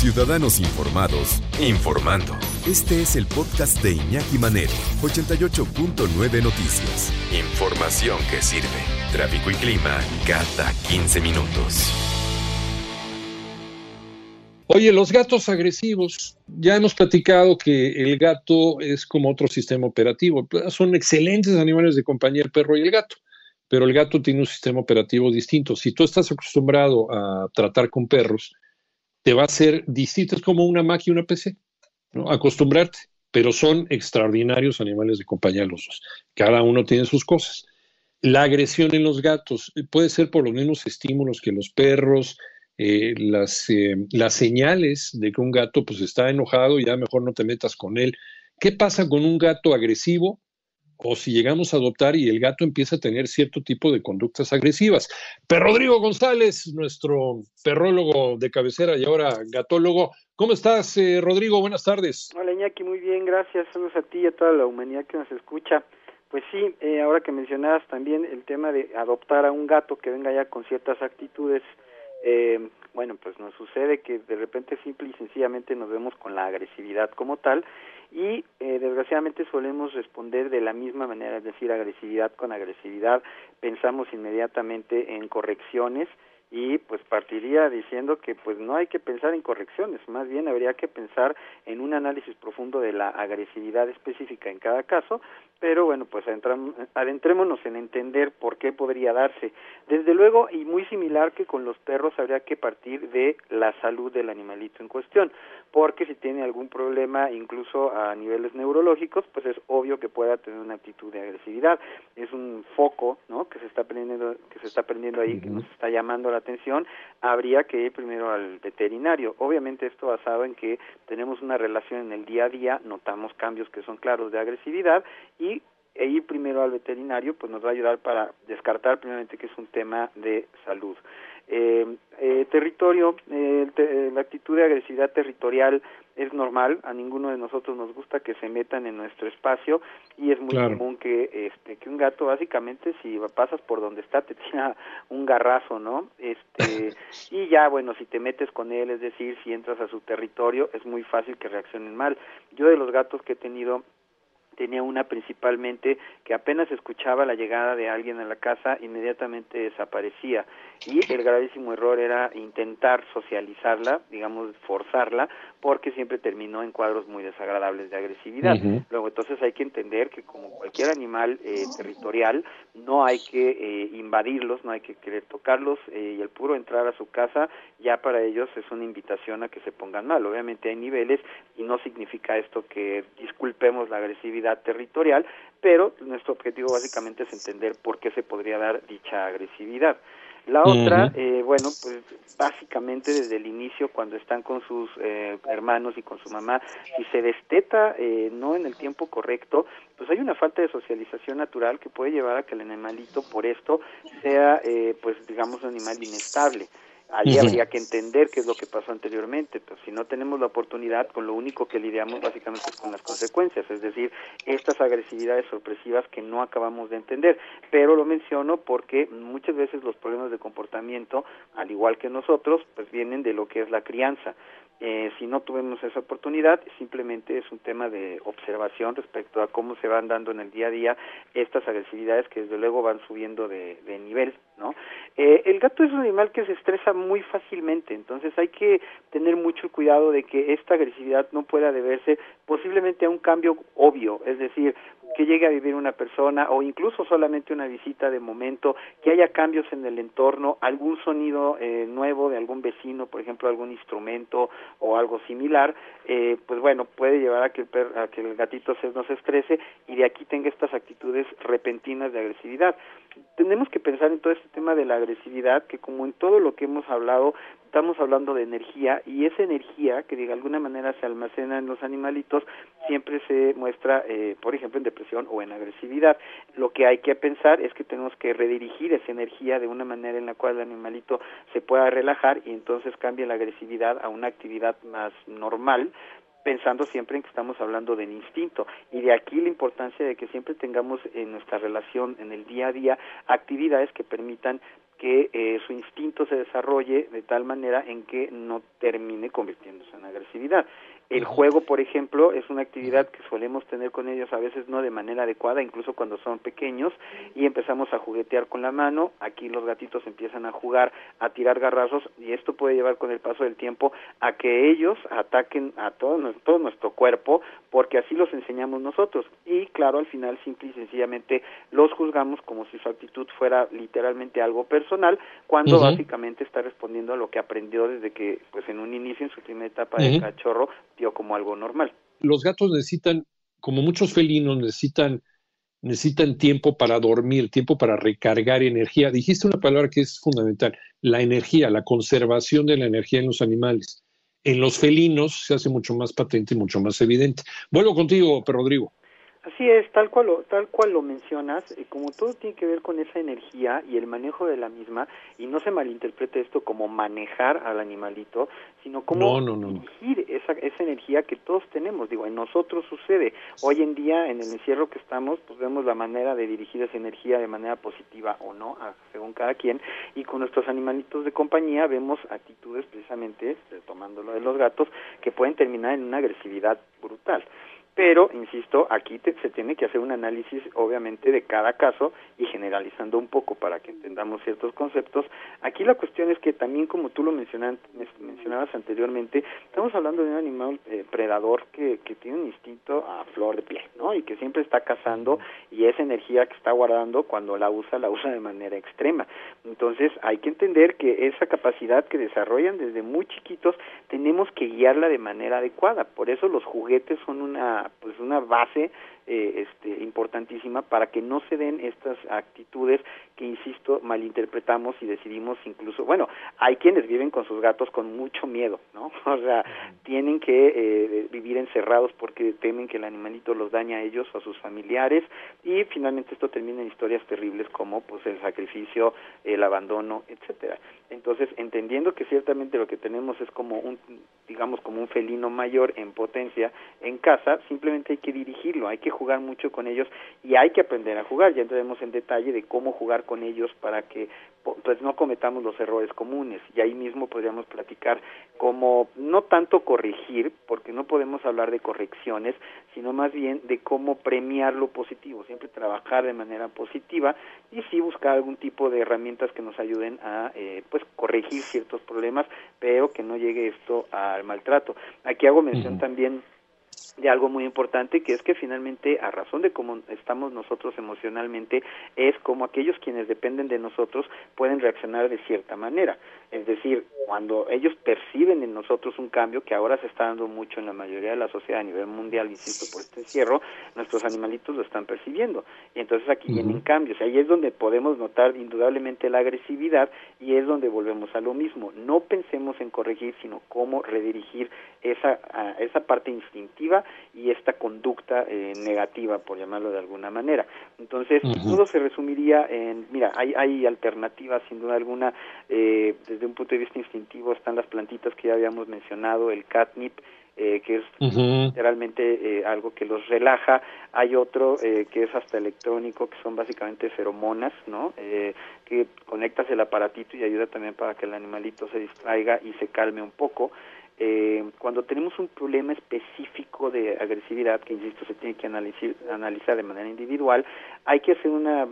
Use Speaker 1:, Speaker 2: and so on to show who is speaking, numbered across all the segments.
Speaker 1: Ciudadanos Informados, informando. Este es el podcast de Iñaki Manero, 88.9 Noticias. Información que sirve. Tráfico y clima cada 15 minutos.
Speaker 2: Oye, los gatos agresivos, ya hemos platicado que el gato es como otro sistema operativo. Son excelentes animales de compañía el perro y el gato, pero el gato tiene un sistema operativo distinto. Si tú estás acostumbrado a tratar con perros, te va a ser distinto, es como una Mac y una PC, ¿no? acostumbrarte, pero son extraordinarios animales de compañía los dos. Cada uno tiene sus cosas. La agresión en los gatos puede ser por los mismos estímulos que los perros, eh, las, eh, las señales de que un gato pues está enojado y ya mejor no te metas con él. ¿Qué pasa con un gato agresivo? O si llegamos a adoptar y el gato empieza a tener cierto tipo de conductas agresivas. Pero Rodrigo González, nuestro perrólogo de cabecera y ahora gatólogo. ¿Cómo estás, eh, Rodrigo? Buenas tardes.
Speaker 3: Hola, Iñaki, muy bien, gracias. Saludos a ti y a toda la humanidad que nos escucha. Pues sí, ahora que mencionabas también el tema de adoptar a un gato que venga ya con ciertas actitudes eh, bueno, pues nos sucede que de repente simple y sencillamente nos vemos con la agresividad como tal y eh, desgraciadamente solemos responder de la misma manera, es decir, agresividad con agresividad, pensamos inmediatamente en correcciones y pues partiría diciendo que pues no hay que pensar en correcciones, más bien habría que pensar en un análisis profundo de la agresividad específica en cada caso, pero bueno, pues adentrémonos en entender por qué podría darse. Desde luego, y muy similar que con los perros, habría que partir de la salud del animalito en cuestión, porque si tiene algún problema, incluso a niveles neurológicos, pues es obvio que pueda tener una actitud de agresividad. Es un foco, ¿no? Que se está prendiendo, que se está prendiendo ahí, que nos está llamando la atención, habría que ir primero al veterinario. Obviamente esto basado en que tenemos una relación en el día a día, notamos cambios que son claros de agresividad y e ir primero al veterinario pues nos va a ayudar para descartar primeramente que es un tema de salud. Eh, eh, territorio, eh, la actitud de agresividad territorial es normal, a ninguno de nosotros nos gusta que se metan en nuestro espacio y es muy común que este que un gato básicamente si pasas por donde está te tira un garrazo, ¿no? Este y ya bueno, si te metes con él, es decir, si entras a su territorio, es muy fácil que reaccionen mal. Yo de los gatos que he tenido tenía una principalmente que apenas escuchaba la llegada de alguien a la casa, inmediatamente desaparecía. Y el gravísimo error era intentar socializarla, digamos, forzarla, porque siempre terminó en cuadros muy desagradables de agresividad. Luego, entonces hay que entender que como cualquier animal eh, territorial, no hay que eh, invadirlos, no hay que querer tocarlos, eh, y el puro entrar a su casa ya para ellos es una invitación a que se pongan mal. Obviamente hay niveles y no significa esto que disculpemos la agresividad territorial, pero nuestro objetivo básicamente es entender por qué se podría dar dicha agresividad. La otra, eh, bueno, pues básicamente desde el inicio, cuando están con sus eh, hermanos y con su mamá, si se desteta eh, no en el tiempo correcto, pues hay una falta de socialización natural que puede llevar a que el animalito por esto sea, pues digamos, un animal inestable. Ahí habría que entender qué es lo que pasó anteriormente. Pues, si no tenemos la oportunidad, con lo único que lidiamos básicamente es con las consecuencias, es decir, estas agresividades sorpresivas que no acabamos de entender. Pero lo menciono porque muchas veces los problemas de comportamiento, al igual que nosotros, pues vienen de lo que es la crianza. Eh, si no tuvimos esa oportunidad, simplemente es un tema de observación respecto a cómo se van dando en el día a día estas agresividades que desde luego van subiendo de, de nivel, ¿no? Eh, el gato es un animal que se estresa muy fácilmente, entonces hay que tener mucho cuidado de que esta agresividad no pueda deberse posiblemente a un cambio obvio, es decir, que llegue a vivir una persona o incluso solamente una visita de momento, que haya cambios en el entorno, algún sonido eh, nuevo de algún vecino, por ejemplo, algún instrumento o algo similar, eh, pues bueno, puede llevar a que, el a que el gatito se nos estrese y de aquí tenga estas actitudes repentinas de agresividad. Tenemos que pensar en todo este tema de la agresividad, que como en todo lo que hemos hablado, estamos hablando de energía y esa energía que de alguna manera se almacena en los animalitos siempre se muestra, eh, por ejemplo, en depresión o en agresividad. Lo que hay que pensar es que tenemos que redirigir esa energía de una manera en la cual el animalito se pueda relajar y entonces cambie la agresividad a una actividad más normal pensando siempre en que estamos hablando del instinto y de aquí la importancia de que siempre tengamos en nuestra relación en el día a día actividades que permitan que eh, su instinto se desarrolle de tal manera en que no termine convirtiéndose en agresividad. El juego, por ejemplo, es una actividad que solemos tener con ellos a veces no de manera adecuada, incluso cuando son pequeños, y empezamos a juguetear con la mano. Aquí los gatitos empiezan a jugar, a tirar garrazos, y esto puede llevar con el paso del tiempo a que ellos ataquen a todo, todo nuestro cuerpo, porque así los enseñamos nosotros. Y claro, al final, simple y sencillamente los juzgamos como si su actitud fuera literalmente algo personal, cuando básicamente está respondiendo a lo que aprendió desde que, pues en un inicio, en su primera etapa de cachorro, como algo normal.
Speaker 2: Los gatos necesitan, como muchos felinos, necesitan, necesitan tiempo para dormir, tiempo para recargar energía. Dijiste una palabra que es fundamental, la energía, la conservación de la energía en los animales. En los felinos se hace mucho más patente y mucho más evidente. Vuelvo contigo, Rodrigo.
Speaker 3: Así es, tal cual lo, tal cual lo mencionas, eh, como todo tiene que ver con esa energía y el manejo de la misma, y no se malinterprete esto como manejar al animalito, sino como dirigir esa, esa energía que todos tenemos. Digo, en nosotros sucede. Hoy en día, en el encierro que estamos, pues vemos la manera de dirigir esa energía de manera positiva o no, según cada quien, y con nuestros animalitos de compañía vemos actitudes precisamente, tomando lo de los gatos, que pueden terminar en una agresividad brutal pero, insisto, aquí se tiene que hacer un análisis, obviamente, de cada caso y generalizando un poco para que entendamos ciertos conceptos. Aquí la cuestión es que también, como tú lo mencionabas anteriormente, estamos hablando de un animal eh, predador que, que tiene un instinto a flor de piel, ¿no? Y que siempre está cazando y esa energía que está guardando, cuando la usa, la usa de manera extrema. Entonces, hay que entender que esa capacidad que desarrollan desde muy chiquitos, tenemos que guiarla de manera adecuada. Por eso los juguetes son una pues una base eh, este, importantísima para que no se den estas actitudes que, insisto, malinterpretamos y decidimos incluso, bueno, hay quienes viven con sus gatos con mucho miedo, ¿no? O sea, tienen que eh, vivir encerrados porque temen que el animalito los dañe a ellos o a sus familiares y finalmente esto termina en historias terribles como pues el sacrificio, el abandono, etcétera. Entonces, entendiendo que ciertamente lo que tenemos es como un, digamos, como un felino mayor en potencia en casa, simplemente hay que dirigirlo, hay que jugar mucho con ellos y hay que aprender a jugar. Ya entraremos en detalle de cómo jugar con ellos para que pues no cometamos los errores comunes. Y ahí mismo podríamos platicar cómo no tanto corregir porque no podemos hablar de correcciones sino más bien de cómo premiar lo positivo. Siempre trabajar de manera positiva y sí buscar algún tipo de herramientas que nos ayuden a eh, pues corregir ciertos problemas pero que no llegue esto al maltrato. Aquí hago mención también de algo muy importante que es que finalmente a razón de cómo estamos nosotros emocionalmente es como aquellos quienes dependen de nosotros pueden reaccionar de cierta manera. Es decir cuando ellos perciben en nosotros un cambio que ahora se está dando mucho en la mayoría de la sociedad a nivel mundial insisto por este encierro nuestros animalitos lo están percibiendo. Y entonces aquí vienen cambios ahí es donde podemos notar indudablemente la agresividad y es donde volvemos a lo mismo. No pensemos en corregir sino cómo redirigir esa esa parte instintiva y esta conducta eh, negativa, por llamarlo de alguna manera. Entonces, todo se resumiría en, mira, hay, hay alternativas, sin duda alguna, eh, desde un punto de vista instintivo están las plantitas que ya habíamos mencionado, el catnip, eh, que es literalmente algo que los relaja. Hay otro que es hasta electrónico, que son básicamente feromonas, ¿no? que conectas el aparatito y ayuda también para que el animalito se distraiga y se calme un poco eh, cuando tenemos un problema específico de agresividad, que insisto se tiene que analizar, analizar de manera individual, hay que hacer una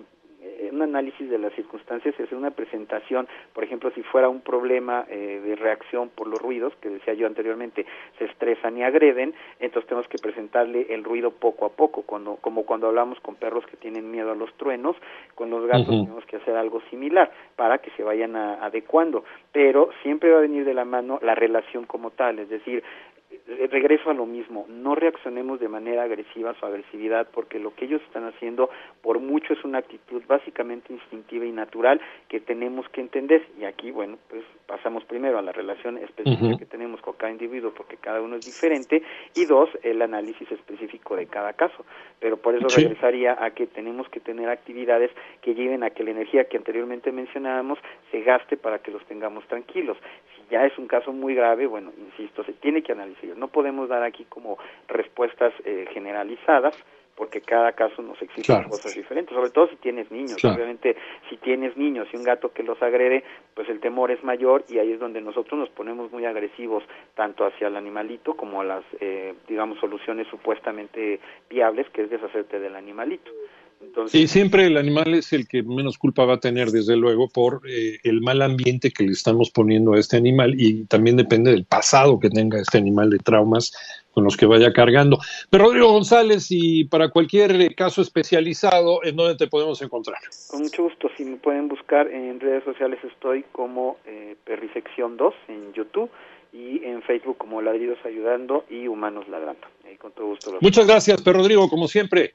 Speaker 3: eh, un análisis de las circunstancias y hacer una presentación, por ejemplo, si fuera un problema eh, de reacción por los ruidos, que decía yo anteriormente, se estresan y agreden, entonces tenemos que presentarle el ruido poco a poco, cuando, como cuando hablamos con perros que tienen miedo a los truenos, con los gatos tenemos que hacer algo similar para que se vayan adecuando, pero siempre va a venir de la mano la relación como tal, es decir, regreso a lo mismo, no reaccionemos de manera agresiva a su agresividad porque lo que ellos están haciendo por mucho es una actitud básicamente instintiva y natural que tenemos que entender. Y aquí bueno pues pasamos primero a la relación específica que tenemos con cada individuo porque cada uno es diferente. Y dos el análisis específico de cada caso. Pero por eso regresaría a que tenemos que tener actividades que lleven a que la energía que anteriormente mencionábamos se gaste para que los tengamos tranquilos ya es un caso muy grave bueno insisto se tiene que analizar no podemos dar aquí como respuestas eh, generalizadas, porque cada caso nos exige cosas diferentes, sobre todo si tienes niños. Obviamente, si tienes niños y un gato que los agrede, pues el temor es mayor y ahí es donde nosotros nos ponemos muy agresivos, tanto hacia el animalito como a las, eh, digamos, soluciones supuestamente viables, que es deshacerte del animalito.
Speaker 2: Sí, siempre el animal es el que menos culpa va a tener, desde luego, por eh, el mal ambiente que le estamos poniendo a este animal y también depende del pasado que tenga este animal de traumas con los que vaya cargando. Pero Rodrigo González, y para cualquier caso especializado, ¿en dónde te podemos encontrar?
Speaker 3: Con mucho gusto, si me pueden buscar en redes sociales estoy como eh, Perrifección 2 en YouTube y en Facebook como Ladridos Ayudando y Humanos Ladrando. con todo gusto.
Speaker 2: Muchas gracias, Pedro Rodrigo, como siempre.